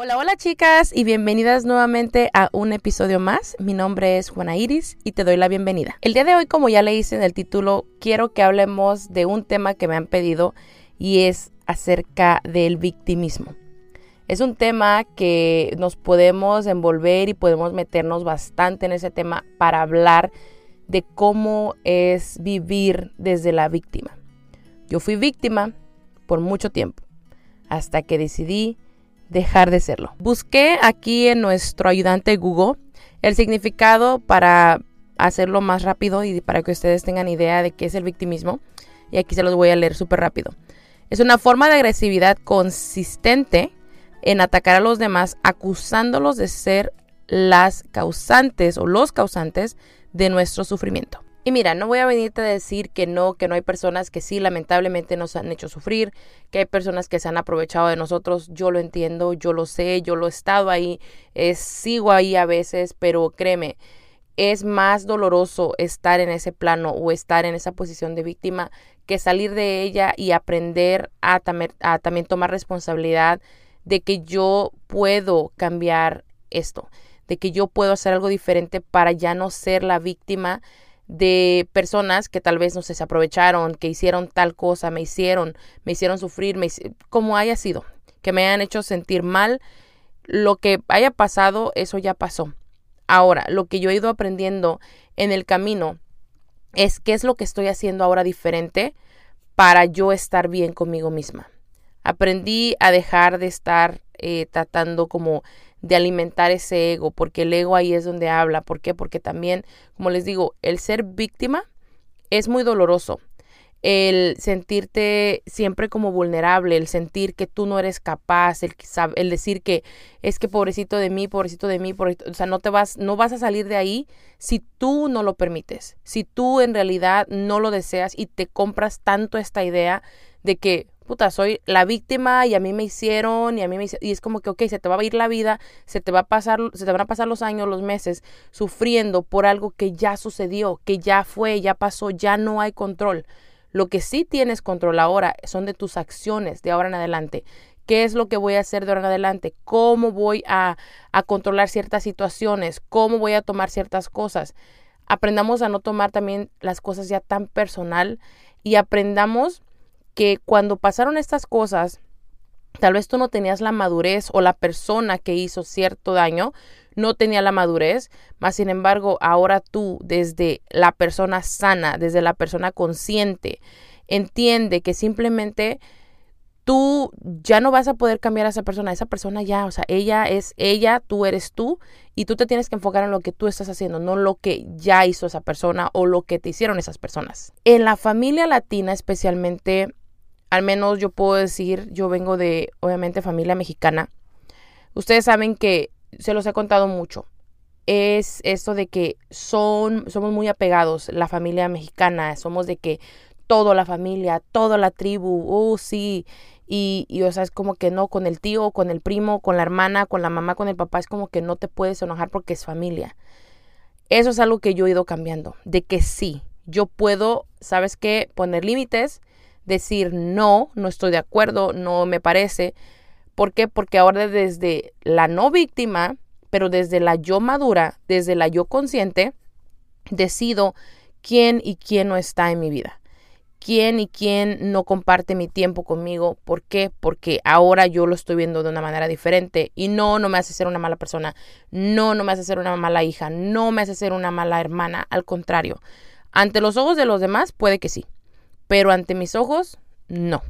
Hola, hola chicas y bienvenidas nuevamente a un episodio más. Mi nombre es Juana Iris y te doy la bienvenida. El día de hoy, como ya le hice en el título, quiero que hablemos de un tema que me han pedido y es acerca del victimismo. Es un tema que nos podemos envolver y podemos meternos bastante en ese tema para hablar de cómo es vivir desde la víctima. Yo fui víctima por mucho tiempo, hasta que decidí dejar de serlo. Busqué aquí en nuestro ayudante Google el significado para hacerlo más rápido y para que ustedes tengan idea de qué es el victimismo. Y aquí se los voy a leer súper rápido. Es una forma de agresividad consistente en atacar a los demás acusándolos de ser las causantes o los causantes de nuestro sufrimiento. Y mira, no voy a venirte a decir que no, que no hay personas que sí, lamentablemente nos han hecho sufrir, que hay personas que se han aprovechado de nosotros. Yo lo entiendo, yo lo sé, yo lo he estado ahí, sigo ahí a veces, pero créeme, es más doloroso estar en ese plano o estar en esa posición de víctima que salir de ella y aprender a, a también tomar responsabilidad de que yo puedo cambiar esto, de que yo puedo hacer algo diferente para ya no ser la víctima de personas que tal vez no se aprovecharon, que hicieron tal cosa, me hicieron, me hicieron sufrir, me, como haya sido, que me hayan hecho sentir mal, lo que haya pasado, eso ya pasó. Ahora, lo que yo he ido aprendiendo en el camino es qué es lo que estoy haciendo ahora diferente para yo estar bien conmigo misma. Aprendí a dejar de estar eh, tratando como de alimentar ese ego, porque el ego ahí es donde habla. ¿Por qué? Porque también, como les digo, el ser víctima es muy doloroso. El sentirte siempre como vulnerable, el sentir que tú no eres capaz, el, el decir que es que pobrecito de mí, pobrecito de mí, o sea, no te vas, no vas a salir de ahí si tú no lo permites, si tú en realidad no lo deseas y te compras tanto esta idea de que puta, soy la víctima y a mí me hicieron y a mí me y es como que, ok, se te va a ir la vida, se te va a pasar, se te van a pasar los años, los meses sufriendo por algo que ya sucedió, que ya fue, ya pasó, ya no hay control. Lo que sí tienes control ahora son de tus acciones de ahora en adelante. ¿Qué es lo que voy a hacer de ahora en adelante? ¿Cómo voy a, a controlar ciertas situaciones? ¿Cómo voy a tomar ciertas cosas? Aprendamos a no tomar también las cosas ya tan personal y aprendamos que cuando pasaron estas cosas, tal vez tú no tenías la madurez o la persona que hizo cierto daño no tenía la madurez, mas sin embargo ahora tú desde la persona sana, desde la persona consciente, entiende que simplemente tú ya no vas a poder cambiar a esa persona, esa persona ya, o sea, ella es ella, tú eres tú y tú te tienes que enfocar en lo que tú estás haciendo, no lo que ya hizo esa persona o lo que te hicieron esas personas. En la familia latina especialmente al menos yo puedo decir, yo vengo de, obviamente, familia mexicana. Ustedes saben que se los he contado mucho. Es esto de que son, somos muy apegados, la familia mexicana, somos de que toda la familia, toda la tribu, oh sí, y, y, o sea, es como que no, con el tío, con el primo, con la hermana, con la mamá, con el papá, es como que no te puedes enojar porque es familia. Eso es algo que yo he ido cambiando, de que sí, yo puedo, ¿sabes qué? Poner límites, decir no, no estoy de acuerdo, no me parece. ¿Por qué? Porque ahora desde la no víctima, pero desde la yo madura, desde la yo consciente, decido quién y quién no está en mi vida. Quién y quién no comparte mi tiempo conmigo. ¿Por qué? Porque ahora yo lo estoy viendo de una manera diferente. Y no, no me hace ser una mala persona. No, no me hace ser una mala hija. No me hace ser una mala hermana. Al contrario. Ante los ojos de los demás, puede que sí pero ante mis ojos, no.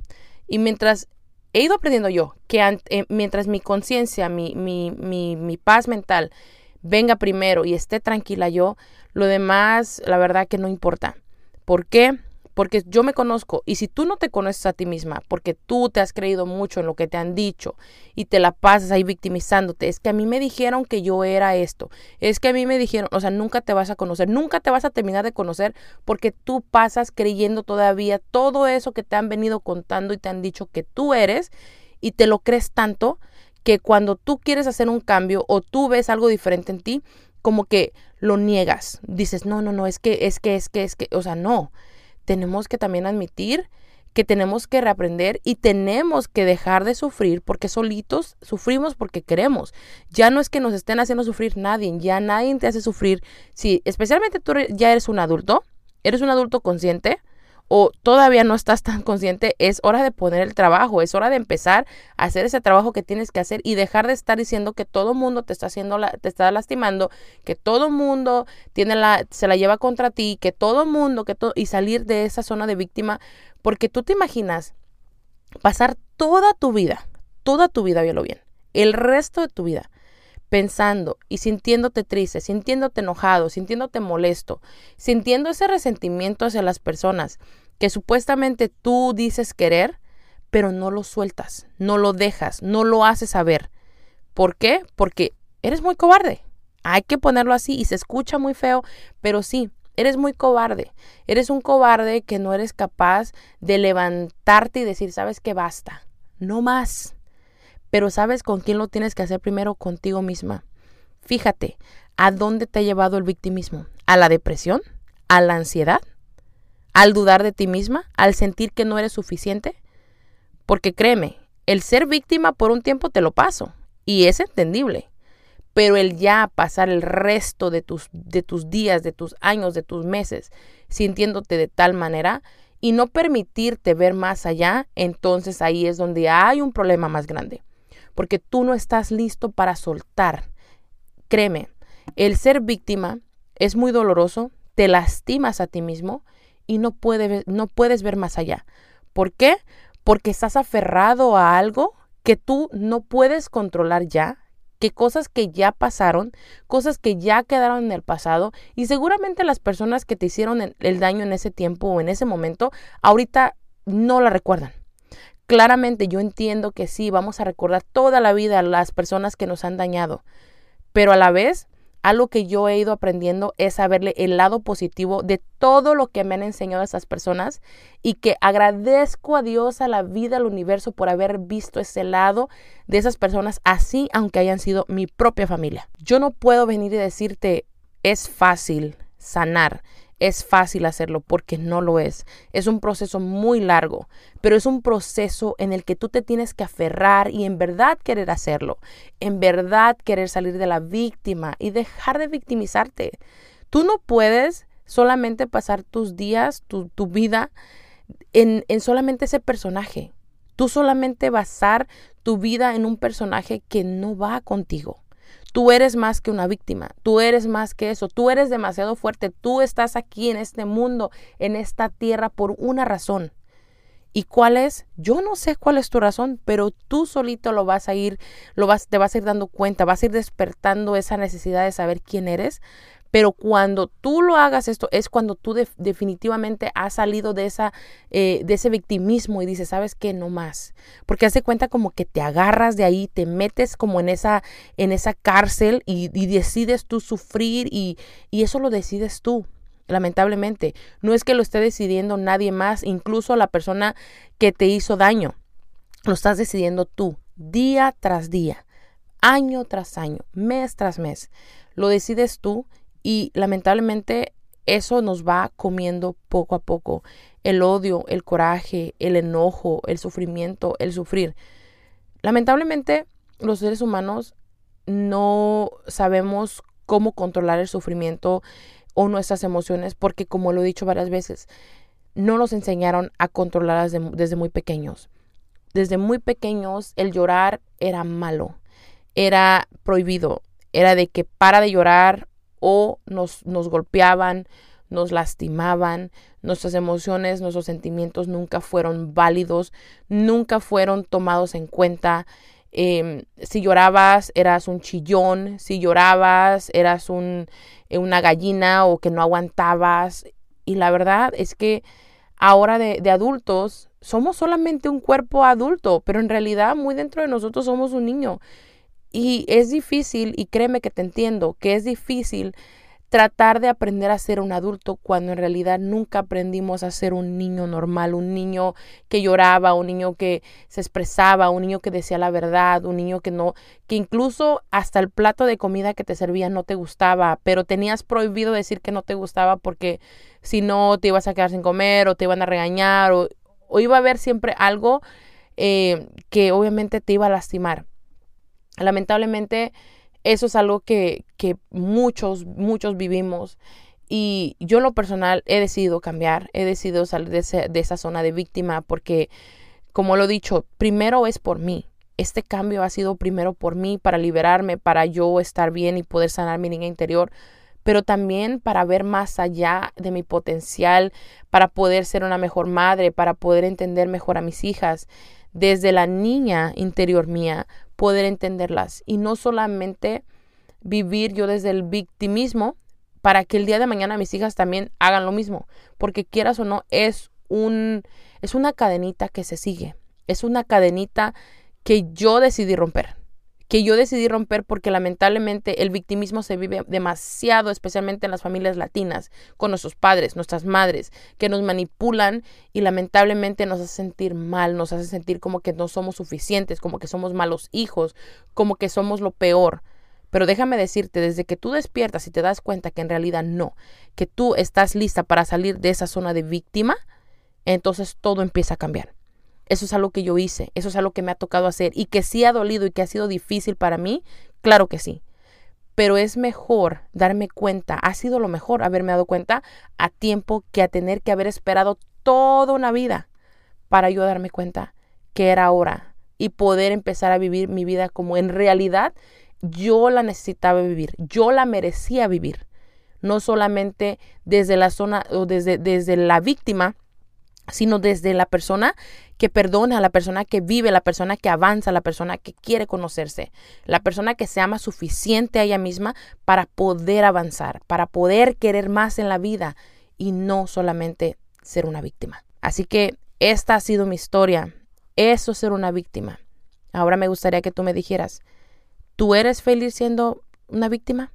Y mientras he ido aprendiendo yo que eh, mientras mi conciencia, mi, mi, mi, mi paz mental venga primero y esté tranquila yo, lo demás, la verdad que no importa. ¿Por qué? Porque yo me conozco y si tú no te conoces a ti misma, porque tú te has creído mucho en lo que te han dicho y te la pasas ahí victimizándote, es que a mí me dijeron que yo era esto, es que a mí me dijeron, o sea, nunca te vas a conocer, nunca te vas a terminar de conocer porque tú pasas creyendo todavía todo eso que te han venido contando y te han dicho que tú eres y te lo crees tanto que cuando tú quieres hacer un cambio o tú ves algo diferente en ti, como que lo niegas, dices, no, no, no, es que, es que, es que, es que, o sea, no tenemos que también admitir que tenemos que reaprender y tenemos que dejar de sufrir porque solitos sufrimos porque queremos. Ya no es que nos estén haciendo sufrir nadie, ya nadie te hace sufrir. Si especialmente tú ya eres un adulto, eres un adulto consciente, o todavía no estás tan consciente, es hora de poner el trabajo, es hora de empezar a hacer ese trabajo que tienes que hacer y dejar de estar diciendo que todo mundo te está haciendo te está lastimando, que todo mundo tiene la se la lleva contra ti, que todo mundo, que y salir de esa zona de víctima, porque tú te imaginas pasar toda tu vida, toda tu vida, lo bien, el resto de tu vida pensando y sintiéndote triste, sintiéndote enojado, sintiéndote molesto, sintiendo ese resentimiento hacia las personas que supuestamente tú dices querer, pero no lo sueltas, no lo dejas, no lo haces saber. ¿Por qué? Porque eres muy cobarde. Hay que ponerlo así y se escucha muy feo, pero sí, eres muy cobarde. Eres un cobarde que no eres capaz de levantarte y decir, sabes que basta, no más. Pero ¿sabes con quién lo tienes que hacer primero? Contigo misma. Fíjate, ¿a dónde te ha llevado el victimismo? ¿A la depresión? ¿A la ansiedad? ¿Al dudar de ti misma? ¿Al sentir que no eres suficiente? Porque créeme, el ser víctima por un tiempo te lo paso y es entendible. Pero el ya pasar el resto de tus, de tus días, de tus años, de tus meses, sintiéndote de tal manera y no permitirte ver más allá, entonces ahí es donde hay un problema más grande porque tú no estás listo para soltar. Créeme, el ser víctima es muy doloroso, te lastimas a ti mismo y no, no puedes ver más allá. ¿Por qué? Porque estás aferrado a algo que tú no puedes controlar ya, que cosas que ya pasaron, cosas que ya quedaron en el pasado y seguramente las personas que te hicieron el daño en ese tiempo o en ese momento, ahorita no la recuerdan. Claramente yo entiendo que sí, vamos a recordar toda la vida a las personas que nos han dañado, pero a la vez algo que yo he ido aprendiendo es saberle el lado positivo de todo lo que me han enseñado esas personas y que agradezco a Dios, a la vida, al universo por haber visto ese lado de esas personas así, aunque hayan sido mi propia familia. Yo no puedo venir y decirte es fácil sanar, es fácil hacerlo porque no lo es. Es un proceso muy largo, pero es un proceso en el que tú te tienes que aferrar y en verdad querer hacerlo, en verdad querer salir de la víctima y dejar de victimizarte. Tú no puedes solamente pasar tus días, tu, vida en, en solamente ese personaje. Tú solamente basar tu vida en un personaje que no va contigo. Tú eres más que una víctima, tú eres más que eso, tú eres demasiado fuerte, tú estás aquí en este mundo, en esta tierra por una razón. ¿Y cuál es? Yo no sé cuál es tu razón, pero tú solito lo vas a ir, lo vas, te vas a ir dando cuenta, vas a ir despertando esa necesidad de saber quién eres, pero cuando tú lo hagas esto, es cuando tú definitivamente has salido de, esa, eh, de ese victimismo y dices, ¿sabes qué? No más. Porque hace cuenta como que te agarras de ahí, te metes como en esa, en esa cárcel y, decides tú sufrir y, y eso lo decides tú lamentablemente. No es que lo esté decidiendo nadie más, incluso la persona que te hizo daño. Lo estás decidiendo tú, día tras día, año tras año, mes tras mes. Lo decides tú y lamentablemente eso nos va comiendo poco a poco. El odio, el coraje, el enojo, el sufrimiento, el sufrir. Lamentablemente los seres humanos no sabemos cómo controlar el sufrimiento o nuestras emociones porque como lo he dicho varias veces, no nos enseñaron a controlarlas desde muy pequeños. Desde muy pequeños el llorar era malo, era prohibido, era de que para de llorar o nos, nos golpeaban, nos lastimaban, nuestras emociones, nuestros sentimientos nunca fueron válidos, nunca fueron tomados en cuenta. Em, si llorabas, eras un chillón, si llorabas, eras un, eh, una gallina o que no aguantabas. Y la verdad es que ahora de, de adultos somos solamente un cuerpo adulto, pero en realidad muy dentro de nosotros somos un niño. Y es difícil, y créeme que te entiendo, que es difícil tratar de aprender a ser un adulto cuando en realidad nunca aprendimos a ser un niño normal, un niño que lloraba, un niño que se expresaba, un niño que decía la verdad, un niño que no, que incluso hasta el plato de comida que te servía no te gustaba, pero tenías prohibido decir que no te gustaba porque si no te ibas a quedar sin comer o te iban a regañar o, iba a haber siempre algo eh, que obviamente te iba a lastimar. Lamentablemente, eso es algo que, que muchos, muchos vivimos. Y yo lo personal he decidido cambiar, he decidido salir de, de esa zona de víctima porque, como lo he dicho, primero es por mí. Este cambio ha sido primero por mí, para liberarme, para yo estar bien y poder sanar mi niña interior, pero también para ver más allá de mi potencial, para poder ser una mejor madre, para poder entender mejor a mis hijas, desde la niña interior mía, poder entenderlas y no solamente vivir yo desde el victimismo para que el día de mañana mis hijas también hagan lo mismo, porque quieras o no es un es una cadenita que se sigue, es una cadenita que yo decidí romper que yo decidí romper porque lamentablemente el victimismo se vive demasiado, especialmente en las familias latinas, con nuestros padres, nuestras madres, que nos manipulan y lamentablemente nos hace sentir mal, nos hace sentir como que no somos suficientes, como que somos malos hijos, como que somos lo peor. Pero déjame decirte, desde que tú despiertas y te das cuenta que en realidad no, que tú estás lista para salir de esa zona de víctima, entonces todo empieza a cambiar. Eso es algo que yo hice, eso es algo que me ha tocado hacer y que sí ha dolido y que ha sido difícil para mí, claro que sí. Pero es mejor darme cuenta, ha sido lo mejor haberme dado cuenta a tiempo que a tener que haber esperado toda una vida para yo darme cuenta que era hora y poder empezar a vivir mi vida como en realidad yo la necesitaba vivir, yo la merecía vivir, no solamente desde la zona o desde, desde la víctima, sino desde la persona que perdona, la persona que vive, la persona que avanza, la persona que quiere conocerse, la persona que se ama suficiente a ella misma para poder avanzar, para poder querer más en la vida y no solamente ser una víctima. Así que esta ha sido mi historia. Eso es ser una víctima. Ahora me gustaría que tú me dijeras, ¿tú eres feliz siendo una víctima?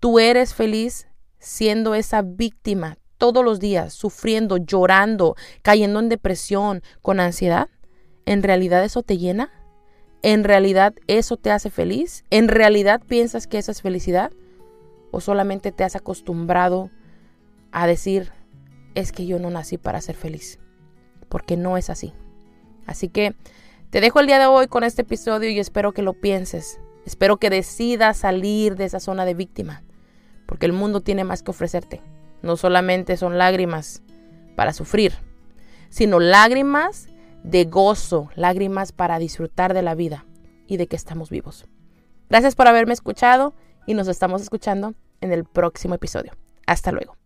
¿Tú eres feliz siendo esa víctima todos los días sufriendo, llorando, cayendo en depresión, con ansiedad? ¿En realidad eso te llena? ¿En realidad eso te hace feliz? ¿En realidad piensas que esa es felicidad? ¿O solamente te has acostumbrado a decir, es que yo no nací para ser feliz? Porque no es así. Así que te dejo el día de hoy con este episodio y espero que lo pienses. Espero que decidas salir de esa zona de víctima, porque el mundo tiene más que ofrecerte no solamente son lágrimas para sufrir, sino lágrimas de gozo, lágrimas para disfrutar de la vida y de que estamos vivos. Gracias por haberme escuchado y nos estamos escuchando en el próximo episodio. Hasta luego.